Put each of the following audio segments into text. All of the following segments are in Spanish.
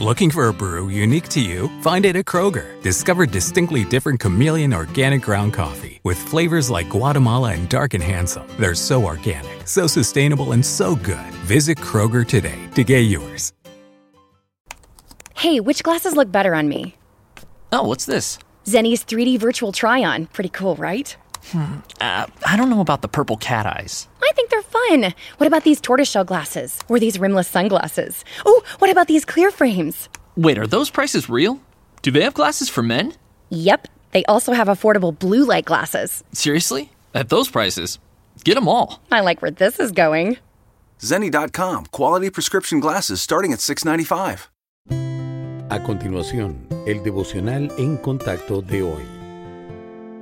Looking for a brew unique to you? Find it at Kroger. Discover distinctly different chameleon organic ground coffee with flavors like Guatemala and Dark and Handsome. They're so organic, so sustainable, and so good. Visit Kroger today to get yours. Hey, which glasses look better on me? Oh, what's this? Zenny's 3D virtual try on. Pretty cool, right? Hmm. Uh, I don't know about the purple cat eyes. I think they're fun. What about these tortoiseshell glasses? Or these rimless sunglasses? Oh, what about these clear frames? Wait, are those prices real? Do they have glasses for men? Yep, they also have affordable blue light glasses. Seriously? At those prices? Get them all. I like where this is going. Zenni.com, quality prescription glasses starting at 695. A continuación, el devocional en contacto de hoy.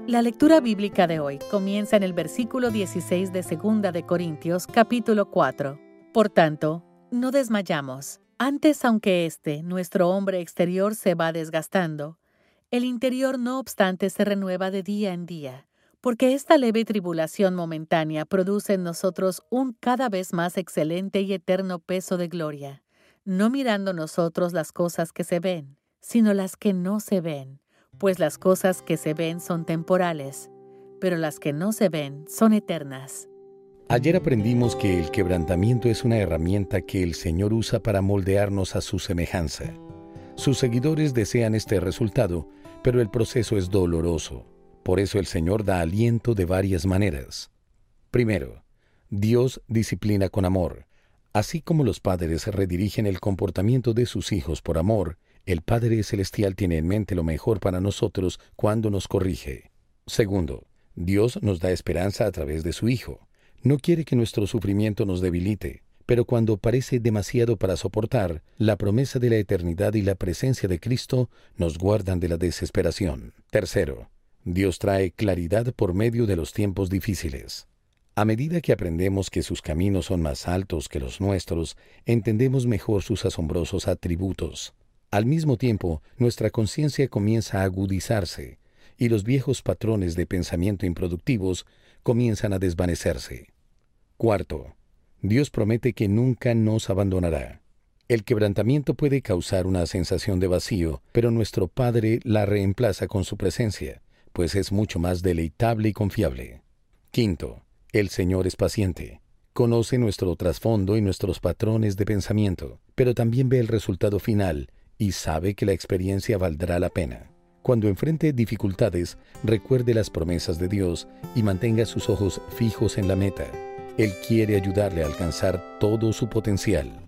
La lectura bíblica de hoy comienza en el versículo 16 de Segunda de Corintios, capítulo 4. Por tanto, no desmayamos. Antes, aunque este, nuestro hombre exterior, se va desgastando, el interior no obstante se renueva de día en día, porque esta leve tribulación momentánea produce en nosotros un cada vez más excelente y eterno peso de gloria, no mirando nosotros las cosas que se ven, sino las que no se ven pues las cosas que se ven son temporales, pero las que no se ven son eternas. Ayer aprendimos que el quebrantamiento es una herramienta que el Señor usa para moldearnos a su semejanza. Sus seguidores desean este resultado, pero el proceso es doloroso. Por eso el Señor da aliento de varias maneras. Primero, Dios disciplina con amor. Así como los padres redirigen el comportamiento de sus hijos por amor, el Padre Celestial tiene en mente lo mejor para nosotros cuando nos corrige. Segundo, Dios nos da esperanza a través de su Hijo. No quiere que nuestro sufrimiento nos debilite, pero cuando parece demasiado para soportar, la promesa de la eternidad y la presencia de Cristo nos guardan de la desesperación. Tercero, Dios trae claridad por medio de los tiempos difíciles. A medida que aprendemos que sus caminos son más altos que los nuestros, entendemos mejor sus asombrosos atributos. Al mismo tiempo, nuestra conciencia comienza a agudizarse y los viejos patrones de pensamiento improductivos comienzan a desvanecerse. Cuarto, Dios promete que nunca nos abandonará. El quebrantamiento puede causar una sensación de vacío, pero nuestro Padre la reemplaza con su presencia, pues es mucho más deleitable y confiable. Quinto, el Señor es paciente. Conoce nuestro trasfondo y nuestros patrones de pensamiento, pero también ve el resultado final y sabe que la experiencia valdrá la pena. Cuando enfrente dificultades, recuerde las promesas de Dios y mantenga sus ojos fijos en la meta. Él quiere ayudarle a alcanzar todo su potencial.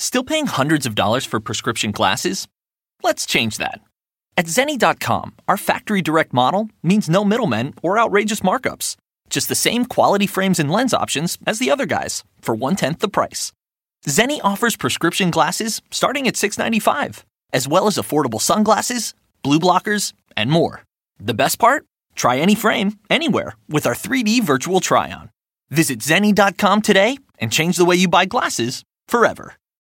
Still paying hundreds of dollars for prescription glasses? Let's change that. At Zenni.com, our factory direct model means no middlemen or outrageous markups. Just the same quality frames and lens options as the other guys for one tenth the price. Zenni offers prescription glasses starting at $6.95, as well as affordable sunglasses, blue blockers, and more. The best part? Try any frame, anywhere, with our 3D virtual try on. Visit Zenni.com today and change the way you buy glasses forever.